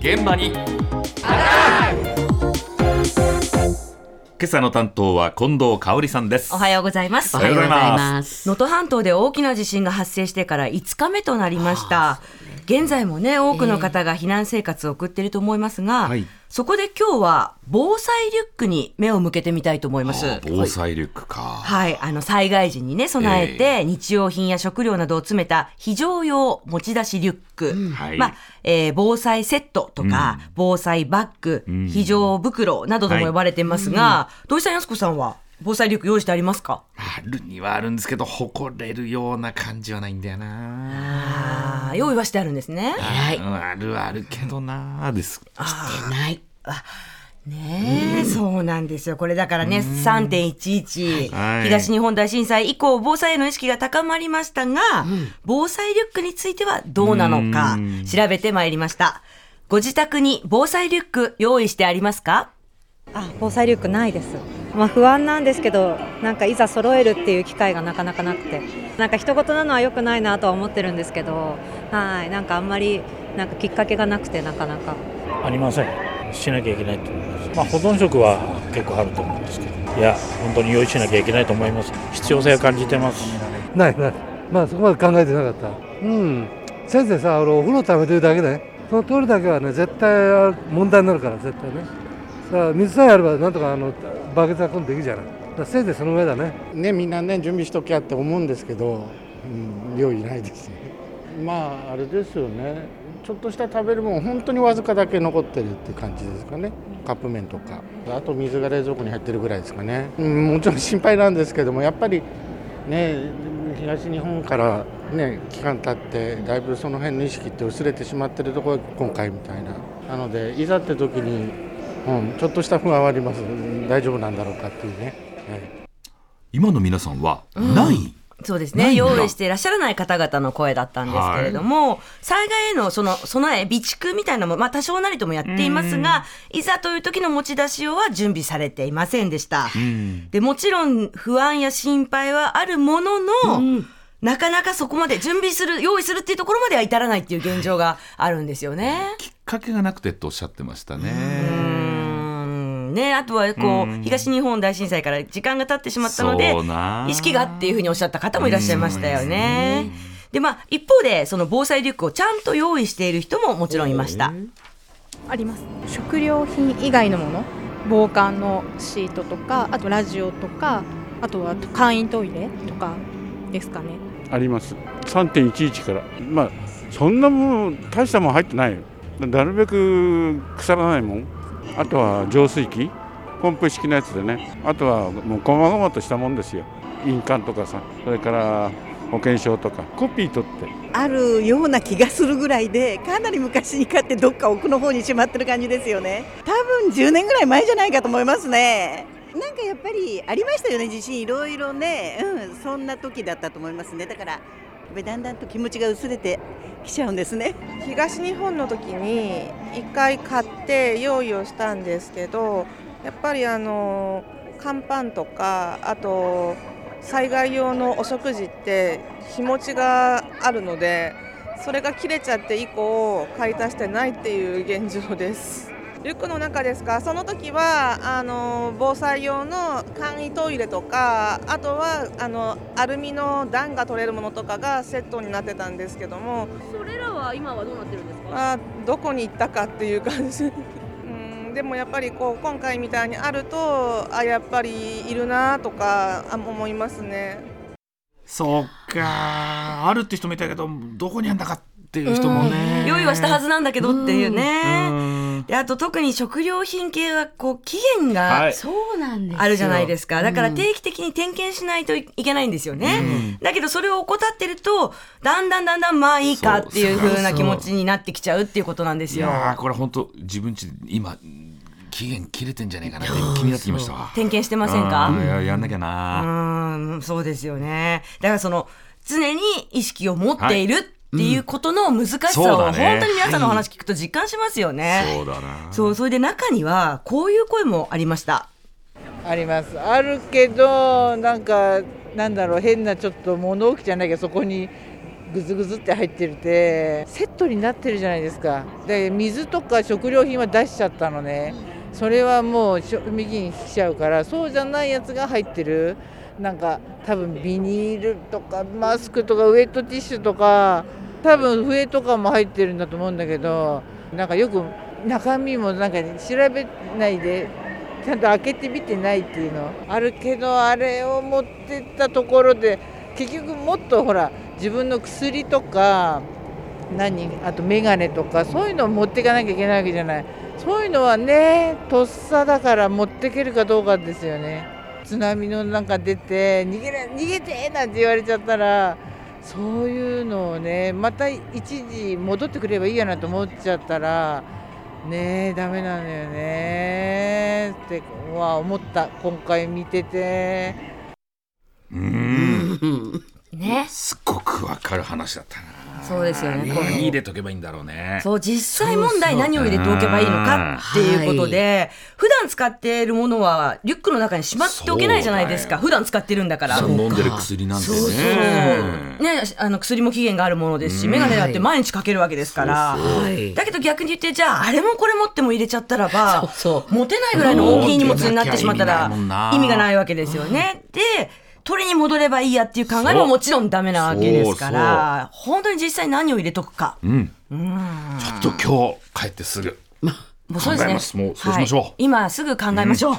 現場に。今朝の担当は近藤香織さんです。おはようございます。おはようございます。能登半島で大きな地震が発生してから5日目となりました。現在もね多くの方が避難生活を送っていると思いますが、はいそこで今日は防災リュックに目を向けてみたいと思います。あ防災リュックか、はい、あの災害時にね備えて、日用品や食料などを詰めた非常用持ち出しリュック、はい。まあえー防災セットとか、防災バッグ、非常袋などとも呼ばれていますが、土井さん、やすこさんは防災リュック用意してありますか？あるにはあるんですけど誇れるような感じはないんだよな。用意はしてあるんですね。うんあるあるけどなです。ない。ねえ、そうなんですよ。これだからね、3.11、はい。東日本大震災以降、防災への意識が高まりましたが、防災リュックについてはどうなのかうん、調べてまいりました。ご自宅に防災リュック用意してありますか？あ防災リュックないです、まあ、不安なんですけどなんかいざ揃えるっていう機会がなかなかなくて。なんか一言なのは良くないなとは思ってるんですけどはい。なんかあんまりなんかきっかけがなくてなかなか。ありません。しなきゃいけないと思います、まあ、保存食は結構あると思うんですけど。いや本当に用意しなきゃいけないと思います。必要性を感じてます。ないない。まあそこまで考えてなかった。うん。先生さあのお風呂溜めてるだけでその通りだけはね絶対問題になるから絶対ね。だから水さえあればなんとかあのバケツは今度できるじゃない。だせいぜいその上だね。ね、みんなね準備しときゃって思うんですけど、うん、用意ないですね。まああれですよね。ちょっとした食べるもん本当にわずかだけ残ってるって感じですかね。カップ麺とか。あと水が冷蔵庫に入ってるぐらいですかね、うん、もちろん心配なんですけどもやっぱりね東日本からね期間経ってだいぶその辺の意識って薄れてしまってるところが今回みたいな。なのでいざって時に、うん、ちょっとした不安はあります。大丈夫なんだろうかっていうね、はい。今の皆さんはない、そうですね。用意していらっしゃらない方々の声だったんですけれども、災害へのその備え、備蓄みたいなのも、まあ多少なりともやっていますが、いざという時の持ち出し用は準備されていませんでした。うん。で、もちろん不安や心配はあるものの、なかなかそこまで準備する、用意するっていうところまでは至らないっていう現状があるんですよね。きっかけがなくてとおっしゃってましたね。うんね、あとはこう、うん。東日本大震災から時間が経ってしまったので意識がっていうふうにおっしゃった方もいらっしゃいましたよね。でまあ一方でその防災リュックをちゃんと用意している人ももちろんいました。あります。食料品以外のもの防寒のシートとかあとラジオとかあとは簡易トイレとかですかね。あります。3.11から。まあそんなもん大したもん入ってないよ。なるべく腐らないもんあとは浄水器ポンプ式のやつでね。あとはもう細々としたもんですよ。印鑑とかさそれから保険証とか。コピー取って。あるような気がするぐらいでかなり昔に買ってどっか奥の方にしまってる感じですよね。多分10年ぐらい前じゃないかと思いますね。なんかやっぱりありましたよね地震。いろいろね。うんそんな時だったと思いますね。だからっぱだんだんと気持ちが薄れてきちゃうんですね。東日本の時に1回買って用意をしたんですけどやっぱりあの乾パンとかあと災害用のお食事って日持ちがあるのでそれが切れちゃって以降買い足してないっていう現状です。リュックの中ですか？その時はあの防災用の簡易トイレとかあとはあのアルミの暖が取れるものとかがセットになってたんですけども。それらは今はどうなってるんですか？あどこに行ったかっていう感じ。うんでもやっぱりこう今回みたいにあるとあやっぱりいるなとかあ思いますね。そうか。あるって人もいたけどどこにあんだかっていう人もね。用意はしたはずなんだけどっていううね。んであと特に食料品系はこう期限がはい。そうなんですあるじゃないですか。だから定期的に点検しないといけないんですよね。だけどそれを怠ってると、だんだんだんだんまあいいかっていう風な気持ちになってきちゃうっていうことなんですよ。いやーこれ本当自分ちで今期限切れてんじゃねえかなって気になってきましたわ。点検してませんか？ややんなきゃうな。ーん、そうですよね。だからその、常に意識を持っているっていうことの難しさを、本当に皆さんのお話聞くと実感しますよね。そうだなそう、それで中には、こういう声もありました。あります。あるけどなんかなんだろう変なちょっと物置じゃないけどそこにグズグズって入ってるてセットになってるじゃないですか。で水とか食料品は出しちゃったのね。それはもう賞味期限来ちゃうからそうじゃないやつが入ってるなんか多分ビニールとかマスクとかウェットティッシュとか多分笛とかも入ってるんだと思うんだけどなんかよく中身もなんか調べないでちゃんと開けてみてないっていうの。あるけどあれを持ってったところで結局もっとほら自分の薬とか何あと眼鏡とかそういうのを持っていかなきゃいけないわけじゃない。そういうのはねとっさだから持っていけるかどうかですよね。津波のなんか出て逃げれ逃げてなんて言われちゃったらそういうのをねまた一時戻ってくればいいやなと思っちゃったらねえダメなんだよねっては思った今回見てて。うん。ね。すっごくわかる話だったなそうですよね。これ何入れとけばいいんだろうね。そう実際問題何を入れておけばいいのかっていうことで、普段使っているものはリュックの中にしまっておけないじゃないですか。普段使ってるんだから。飲んでる薬なんてねそうそう。ね、あの薬も期限があるものですし、眼鏡だって毎日かけるわけですから、だけど逆に言って、じゃあ、あれもこれもっても入れちゃったらば、持てないぐらいの大きい荷物になってしまったら、意味がないわけですよね。で取りに戻ればいいやっていう考えももちろんダメなわけですから、本当に実際何を入れとくか。うん。うん。ちょっと今日帰ってすぐもうそうですね。もうそうしましょう。はい。今すぐ考えましょう。